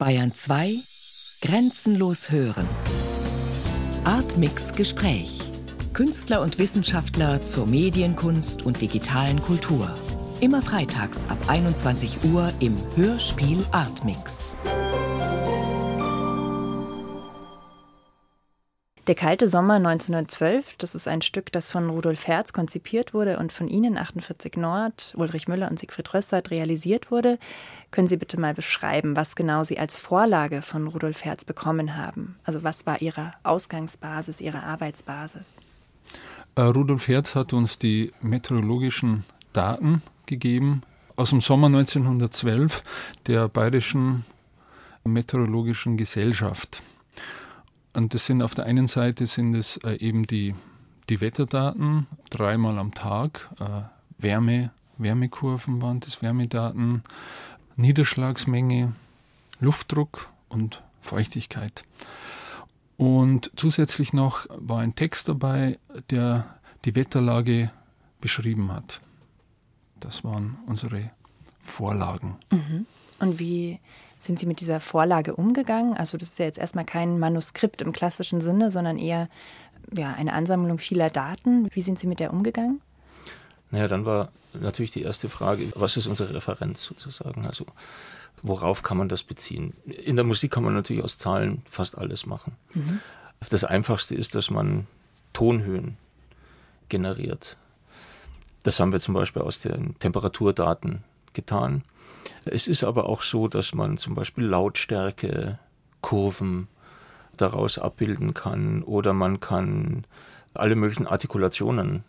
Bayern 2 Grenzenlos hören. Artmix Gespräch. Künstler und Wissenschaftler zur Medienkunst und digitalen Kultur. Immer freitags ab 21 Uhr im Hörspiel Artmix. Der kalte Sommer 1912, das ist ein Stück, das von Rudolf Herz konzipiert wurde und von Ihnen 48 Nord, Ulrich Müller und Siegfried Rössert realisiert wurde. Können Sie bitte mal beschreiben, was genau Sie als Vorlage von Rudolf Herz bekommen haben? Also was war Ihre Ausgangsbasis, Ihre Arbeitsbasis? Äh, Rudolf Herz hat uns die meteorologischen Daten gegeben aus dem Sommer 1912 der Bayerischen Meteorologischen Gesellschaft. Und das sind auf der einen Seite sind es äh, eben die, die Wetterdaten, dreimal am Tag, äh, Wärme, Wärmekurven waren das, Wärmedaten, Niederschlagsmenge, Luftdruck und Feuchtigkeit. Und zusätzlich noch war ein Text dabei, der die Wetterlage beschrieben hat. Das waren unsere Vorlagen. Mhm. Und wie sind Sie mit dieser Vorlage umgegangen? Also das ist ja jetzt erstmal kein Manuskript im klassischen Sinne, sondern eher ja, eine Ansammlung vieler Daten. Wie sind Sie mit der umgegangen? Naja, dann war natürlich die erste Frage, was ist unsere Referenz sozusagen? Also worauf kann man das beziehen? In der Musik kann man natürlich aus Zahlen fast alles machen. Mhm. Das Einfachste ist, dass man Tonhöhen generiert. Das haben wir zum Beispiel aus den Temperaturdaten getan. Es ist aber auch so, dass man zum Beispiel Lautstärke, Kurven daraus abbilden kann oder man kann alle möglichen Artikulationen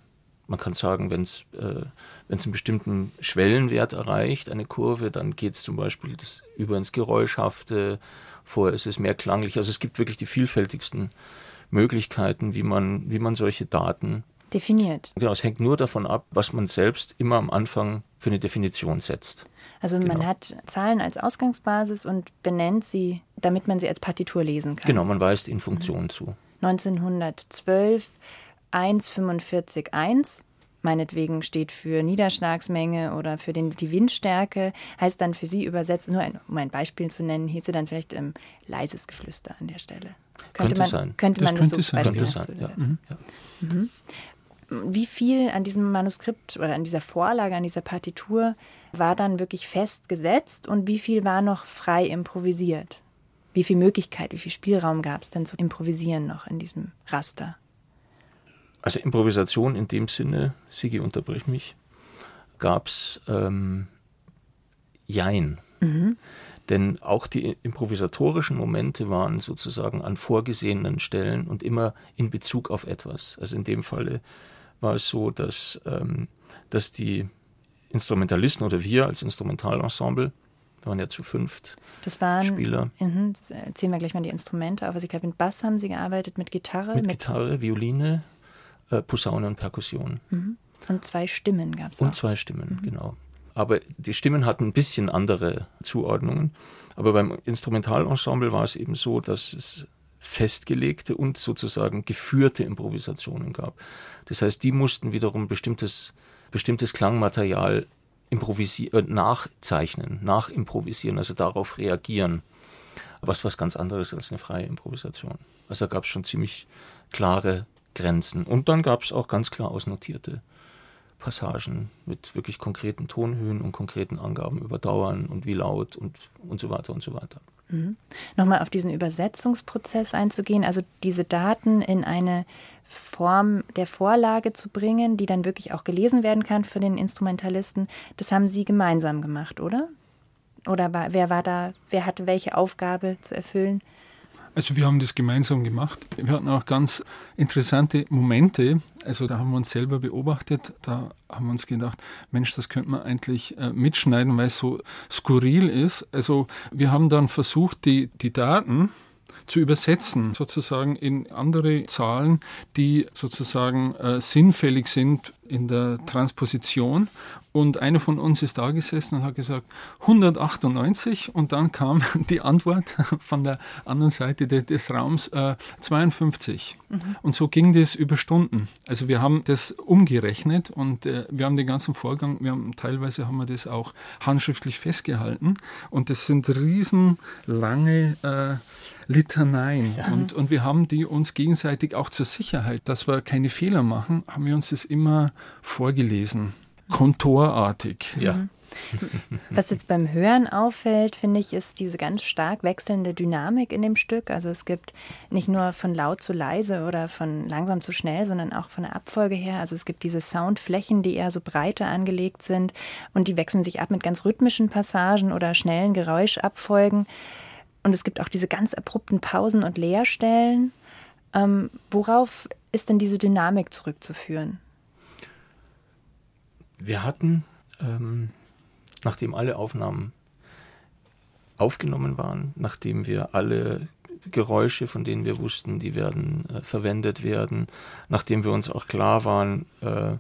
man kann sagen, wenn es äh, einen bestimmten Schwellenwert erreicht, eine Kurve, dann geht es zum Beispiel das über ins Geräuschhafte, vorher ist es mehr klanglich. Also es gibt wirklich die vielfältigsten Möglichkeiten, wie man, wie man solche Daten definiert. Genau, es hängt nur davon ab, was man selbst immer am Anfang für eine Definition setzt. Also genau. man hat Zahlen als Ausgangsbasis und benennt sie, damit man sie als Partitur lesen kann. Genau, man weist ihnen Funktionen mhm. zu. 1912 1,45,1 meinetwegen steht für Niederschlagsmenge oder für den, die Windstärke, heißt dann für Sie übersetzt, nur ein, um ein Beispiel zu nennen, hieße dann vielleicht ähm, leises Geflüster an der Stelle. Könnte, könnte man, sein. Könnte das man das so sein. beispielhaft sein, ja. Mhm. Ja. Mhm. Wie viel an diesem Manuskript oder an dieser Vorlage, an dieser Partitur war dann wirklich festgesetzt und wie viel war noch frei improvisiert? Wie viel Möglichkeit, wie viel Spielraum gab es denn zu improvisieren noch in diesem Raster? Also Improvisation in dem Sinne, Sigi, unterbrich mich, gab es ähm, Jein. Mhm. Denn auch die improvisatorischen Momente waren sozusagen an vorgesehenen Stellen und immer in Bezug auf etwas. Also in dem Falle war es so, dass, ähm, dass die Instrumentalisten oder wir als Instrumentalensemble, wir waren ja zu fünft das waren, Spieler. Mh, das erzählen wir gleich mal die Instrumente auf. Also ich glaube, mit Bass haben sie gearbeitet, mit Gitarre. Mit, mit Gitarre, Violine, äh, Posaune und Perkussion. Mhm. Und zwei Stimmen gab es Und zwei Stimmen, mhm. genau. Aber die Stimmen hatten ein bisschen andere Zuordnungen. Aber beim Instrumentalensemble war es eben so, dass es festgelegte und sozusagen geführte Improvisationen gab. Das heißt, die mussten wiederum bestimmtes, bestimmtes Klangmaterial improvisieren, äh, nachzeichnen, nachimprovisieren, also darauf reagieren. Was was ganz anderes als eine freie Improvisation. Also da gab es schon ziemlich klare Grenzen. Und dann gab es auch ganz klar ausnotierte Passagen mit wirklich konkreten Tonhöhen und konkreten Angaben über Dauern und wie laut und, und so weiter und so weiter. Mhm. Nochmal auf diesen Übersetzungsprozess einzugehen, also diese Daten in eine Form der Vorlage zu bringen, die dann wirklich auch gelesen werden kann für den Instrumentalisten, das haben Sie gemeinsam gemacht, oder? Oder war, wer war da, wer hatte welche Aufgabe zu erfüllen? Also wir haben das gemeinsam gemacht. Wir hatten auch ganz interessante Momente. Also da haben wir uns selber beobachtet. Da haben wir uns gedacht, Mensch, das könnte man eigentlich äh, mitschneiden, weil es so skurril ist. Also wir haben dann versucht, die, die Daten zu übersetzen, sozusagen in andere Zahlen, die sozusagen äh, sinnfällig sind in der Transposition und einer von uns ist da gesessen und hat gesagt 198 und dann kam die Antwort von der anderen Seite des Raums äh, 52. Mhm. Und so ging das über Stunden. Also wir haben das umgerechnet und äh, wir haben den ganzen Vorgang, wir haben teilweise haben wir das auch handschriftlich festgehalten und das sind riesenlange äh, Litaneien. Ja. Und, und wir haben die uns gegenseitig auch zur Sicherheit, dass wir keine Fehler machen, haben wir uns das immer vorgelesen. Kontorartig. Ja. Mhm. Was jetzt beim Hören auffällt, finde ich, ist diese ganz stark wechselnde Dynamik in dem Stück. Also es gibt nicht nur von laut zu leise oder von langsam zu schnell, sondern auch von der Abfolge her. Also es gibt diese Soundflächen, die eher so breiter angelegt sind und die wechseln sich ab mit ganz rhythmischen Passagen oder schnellen Geräuschabfolgen. Und es gibt auch diese ganz abrupten Pausen und Leerstellen. Ähm, worauf ist denn diese Dynamik zurückzuführen? Wir hatten, ähm, nachdem alle Aufnahmen aufgenommen waren, nachdem wir alle Geräusche, von denen wir wussten, die werden äh, verwendet werden, nachdem wir uns auch klar waren, äh,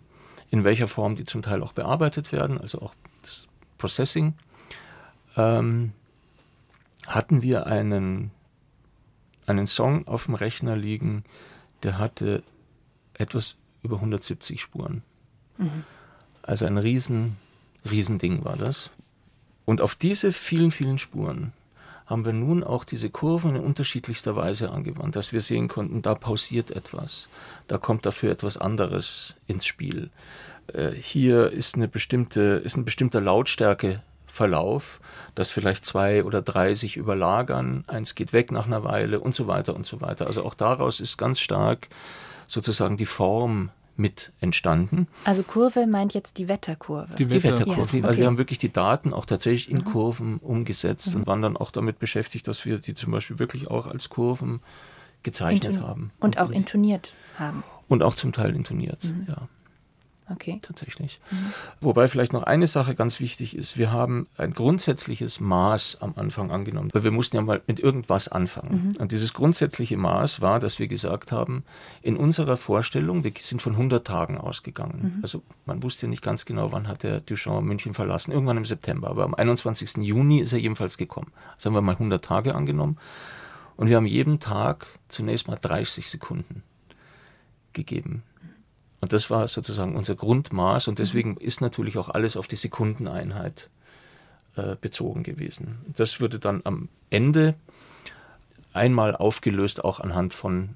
in welcher Form die zum Teil auch bearbeitet werden, also auch das Processing, ähm, hatten wir einen, einen Song auf dem Rechner liegen, der hatte etwas über 170 Spuren. Mhm. Also ein riesen, riesen Ding war das. Und auf diese vielen, vielen Spuren haben wir nun auch diese Kurven in unterschiedlichster Weise angewandt, dass wir sehen konnten, da pausiert etwas, da kommt dafür etwas anderes ins Spiel. Äh, hier ist eine bestimmte, ist ein bestimmter Lautstärke Verlauf, dass vielleicht zwei oder drei sich überlagern, eins geht weg nach einer Weile und so weiter und so weiter. Also auch daraus ist ganz stark sozusagen die Form mit entstanden. Also Kurve meint jetzt die Wetterkurve. Die, die Wetterkurve. Ja, okay. Also wir haben wirklich die Daten auch tatsächlich in mhm. Kurven umgesetzt mhm. und waren dann auch damit beschäftigt, dass wir die zum Beispiel wirklich auch als Kurven gezeichnet Inton haben. Und auch intoniert haben. Und auch zum Teil intoniert, mhm. ja. Okay. Tatsächlich. Mhm. Wobei vielleicht noch eine Sache ganz wichtig ist. Wir haben ein grundsätzliches Maß am Anfang angenommen, weil wir mussten ja mal mit irgendwas anfangen. Mhm. Und dieses grundsätzliche Maß war, dass wir gesagt haben, in unserer Vorstellung, wir sind von 100 Tagen ausgegangen. Mhm. Also man wusste ja nicht ganz genau, wann hat der Duchamp München verlassen. Irgendwann im September. Aber am 21. Juni ist er jedenfalls gekommen. Also haben wir mal 100 Tage angenommen. Und wir haben jeden Tag zunächst mal 30 Sekunden gegeben. Und das war sozusagen unser Grundmaß und deswegen mhm. ist natürlich auch alles auf die Sekundeneinheit äh, bezogen gewesen. Das würde dann am Ende einmal aufgelöst, auch anhand von,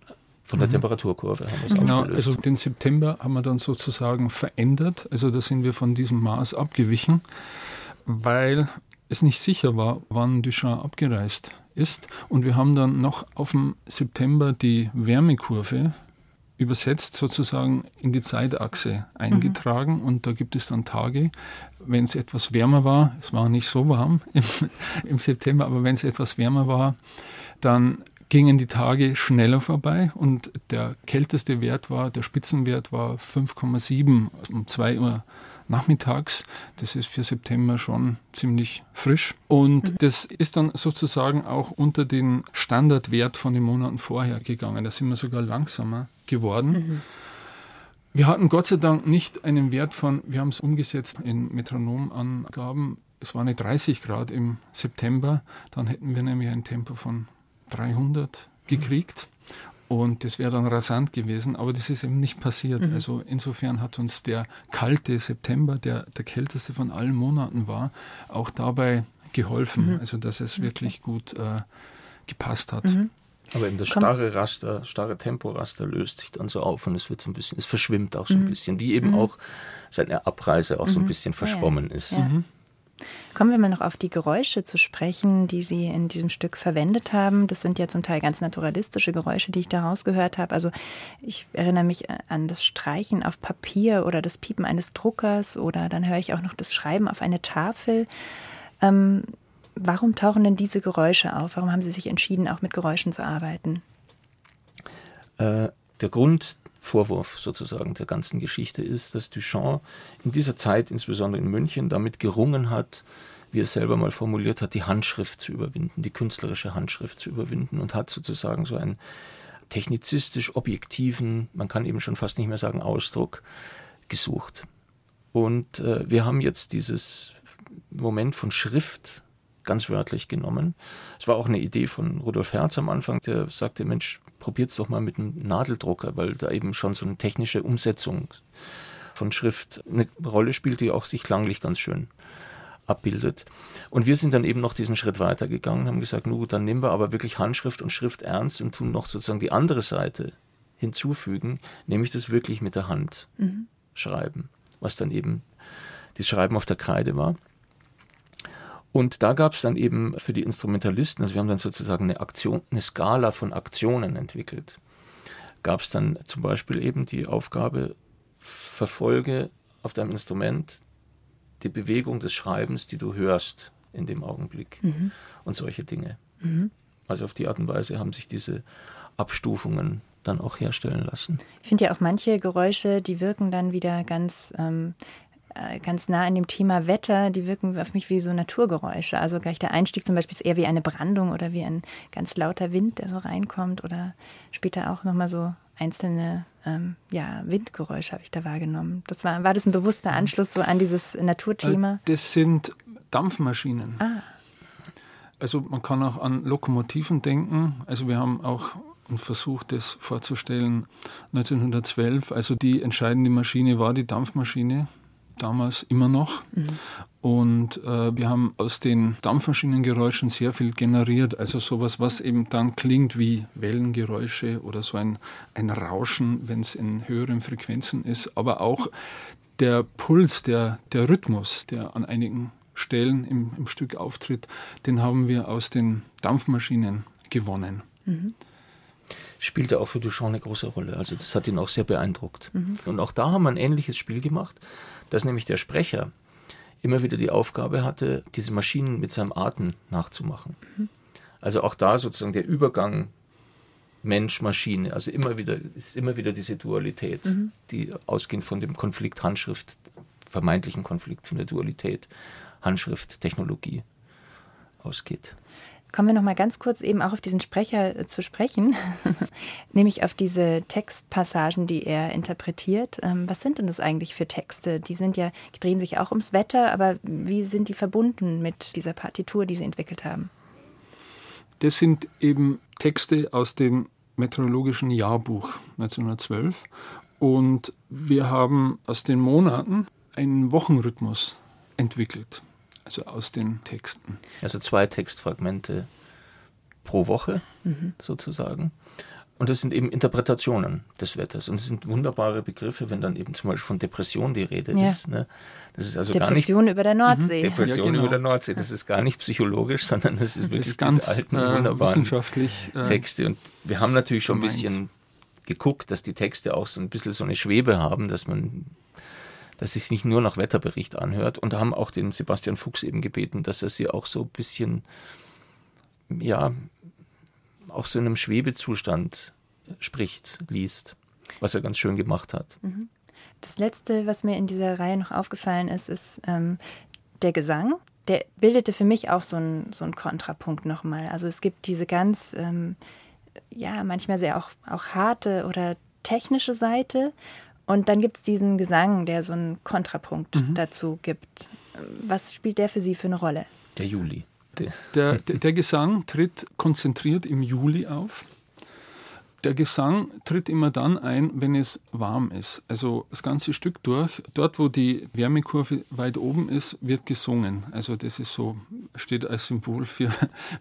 von der mhm. Temperaturkurve. Genau, aufgelöst. also den September haben wir dann sozusagen verändert. Also da sind wir von diesem Maß abgewichen, weil es nicht sicher war, wann Duchamp abgereist ist. Und wir haben dann noch auf dem September die Wärmekurve übersetzt sozusagen in die Zeitachse eingetragen mhm. und da gibt es dann Tage, wenn es etwas wärmer war, es war nicht so warm im, im September, aber wenn es etwas wärmer war, dann gingen die Tage schneller vorbei und der kälteste Wert war, der Spitzenwert war 5,7 um 2 Uhr nachmittags. Das ist für September schon ziemlich frisch. Und mhm. das ist dann sozusagen auch unter den Standardwert von den Monaten vorher gegangen. Da sind wir sogar langsamer geworden. Mhm. Wir hatten Gott sei Dank nicht einen Wert von, wir haben es umgesetzt in Metronomangaben, es war eine 30 Grad im September, dann hätten wir nämlich ein Tempo von 300 gekriegt. Und das wäre dann rasant gewesen, aber das ist eben nicht passiert. Mhm. Also insofern hat uns der kalte September, der der kälteste von allen Monaten war, auch dabei geholfen. Mhm. Also dass es wirklich gut äh, gepasst hat. Mhm. Aber eben das starre Raster, starre Temporaster löst sich dann so auf und es wird so ein bisschen, es verschwimmt auch so ein mhm. bisschen, wie eben mhm. auch seine Abreise auch so ein mhm. bisschen verschwommen ja. ist. Ja. Kommen wir mal noch auf die Geräusche zu sprechen, die Sie in diesem Stück verwendet haben. Das sind ja zum Teil ganz naturalistische Geräusche, die ich da rausgehört habe. Also ich erinnere mich an das Streichen auf Papier oder das Piepen eines Druckers oder dann höre ich auch noch das Schreiben auf eine Tafel. Ähm, warum tauchen denn diese Geräusche auf? Warum haben Sie sich entschieden, auch mit Geräuschen zu arbeiten? Äh, der Grund Vorwurf sozusagen der ganzen Geschichte ist, dass Duchamp in dieser Zeit, insbesondere in München, damit gerungen hat, wie er selber mal formuliert hat, die Handschrift zu überwinden, die künstlerische Handschrift zu überwinden und hat sozusagen so einen technizistisch objektiven, man kann eben schon fast nicht mehr sagen Ausdruck, gesucht. Und äh, wir haben jetzt dieses Moment von Schrift ganz wörtlich genommen. Es war auch eine Idee von Rudolf Herz am Anfang, der sagte, Mensch, probiert's doch mal mit einem Nadeldrucker, weil da eben schon so eine technische Umsetzung von Schrift eine Rolle spielt, die auch sich klanglich ganz schön abbildet. Und wir sind dann eben noch diesen Schritt weitergegangen, haben gesagt, nun, dann nehmen wir aber wirklich Handschrift und Schrift ernst und tun noch sozusagen die andere Seite hinzufügen, nämlich das wirklich mit der Hand mhm. schreiben, was dann eben das Schreiben auf der Kreide war. Und da gab es dann eben für die Instrumentalisten, also wir haben dann sozusagen eine Aktion, eine Skala von Aktionen entwickelt. Gab es dann zum Beispiel eben die Aufgabe, verfolge auf deinem Instrument die Bewegung des Schreibens, die du hörst in dem Augenblick mhm. und solche Dinge. Mhm. Also auf die Art und Weise haben sich diese Abstufungen dann auch herstellen lassen. Ich finde ja auch manche Geräusche, die wirken dann wieder ganz, ähm, äh, ganz nah an dem Thema Wetter, die wirken auf mich wie so Naturgeräusche. Also gleich der Einstieg zum Beispiel ist eher wie eine Brandung oder wie ein ganz lauter Wind, der so reinkommt oder später auch nochmal so einzelne ähm, ja, Windgeräusche habe ich da wahrgenommen. Das war, war das ein bewusster. Anschluss so an dieses Naturthema? Äh, das sind Dampfmaschinen. Ah. Also man kann auch an Lokomotiven denken. Also wir haben auch einen Versuch, das vorzustellen 1912. Also die entscheidende Maschine war die Dampfmaschine damals immer noch. Mhm. Und äh, wir haben aus den Dampfmaschinengeräuschen sehr viel generiert. Also sowas, was eben dann klingt wie Wellengeräusche oder so ein, ein Rauschen, wenn es in höheren Frequenzen ist. Aber auch der Puls, der, der Rhythmus, der an einigen Stellen im, im Stück auftritt, den haben wir aus den Dampfmaschinen gewonnen. Mhm spielte auch für Duchamp eine große Rolle. Also das hat ihn auch sehr beeindruckt. Mhm. Und auch da haben wir ein ähnliches Spiel gemacht dass nämlich der Sprecher immer wieder die Aufgabe hatte, diese Maschinen mit seinem Atem nachzumachen. Mhm. Also auch da sozusagen der Übergang Mensch-Maschine, also immer wieder, ist immer wieder diese Dualität, mhm. die ausgehend von dem Konflikt Handschrift, vermeintlichen Konflikt von der Dualität Handschrift-Technologie ausgeht. Kommen wir noch mal ganz kurz eben auch auf diesen Sprecher äh, zu sprechen, nämlich auf diese Textpassagen, die er interpretiert. Ähm, was sind denn das eigentlich für Texte? Die sind ja, die drehen sich auch ums Wetter, aber wie sind die verbunden mit dieser Partitur, die Sie entwickelt haben? Das sind eben Texte aus dem Meteorologischen Jahrbuch 1912 und wir haben aus den Monaten einen Wochenrhythmus entwickelt also aus den Texten. Also zwei Textfragmente pro Woche mhm. sozusagen. Und das sind eben Interpretationen des Wetters. Und es sind wunderbare Begriffe, wenn dann eben zum Beispiel von Depression die Rede ja. ist. Ne? Das ist also Depression gar nicht, über der Nordsee. Mhm. Depression ja, genau. über der Nordsee. Das ist gar nicht psychologisch, sondern das ist wirklich das ist ganz alten, äh, wunderbaren äh, Texte. Und wir haben natürlich schon gemeint. ein bisschen geguckt, dass die Texte auch so ein bisschen so eine Schwebe haben, dass man dass es nicht nur nach Wetterbericht anhört und haben auch den Sebastian Fuchs eben gebeten, dass er sie auch so ein bisschen, ja, auch so in einem Schwebezustand spricht, liest, was er ganz schön gemacht hat. Mhm. Das Letzte, was mir in dieser Reihe noch aufgefallen ist, ist ähm, der Gesang. Der bildete für mich auch so einen so Kontrapunkt nochmal. Also es gibt diese ganz, ähm, ja, manchmal sehr auch, auch harte oder technische Seite und dann gibt es diesen Gesang, der so einen Kontrapunkt mhm. dazu gibt. Was spielt der für Sie für eine Rolle? Der Juli. Der, der, der, Gesang tritt konzentriert im Juli auf. Der Gesang tritt immer dann ein, wenn es warm ist. Also das ganze Stück durch. Dort, wo die Wärmekurve weit oben ist, wird gesungen. Also das ist so, steht als Symbol für,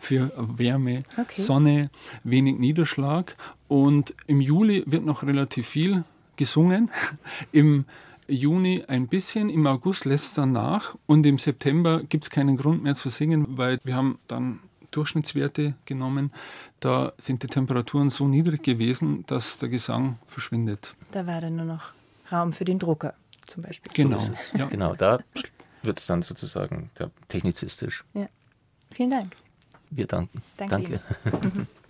für Wärme, okay. Sonne, wenig Niederschlag. Und im Juli wird noch relativ viel gesungen. Im Juni ein bisschen, im August lässt es dann nach und im September gibt es keinen Grund mehr zu singen, weil wir haben dann Durchschnittswerte genommen. Da sind die Temperaturen so niedrig gewesen, dass der Gesang verschwindet. Da war dann nur noch Raum für den Drucker zum Beispiel. Genau, so ja. genau da wird es dann sozusagen technizistisch. Ja. Vielen Dank. Wir danken. Danke. Danke.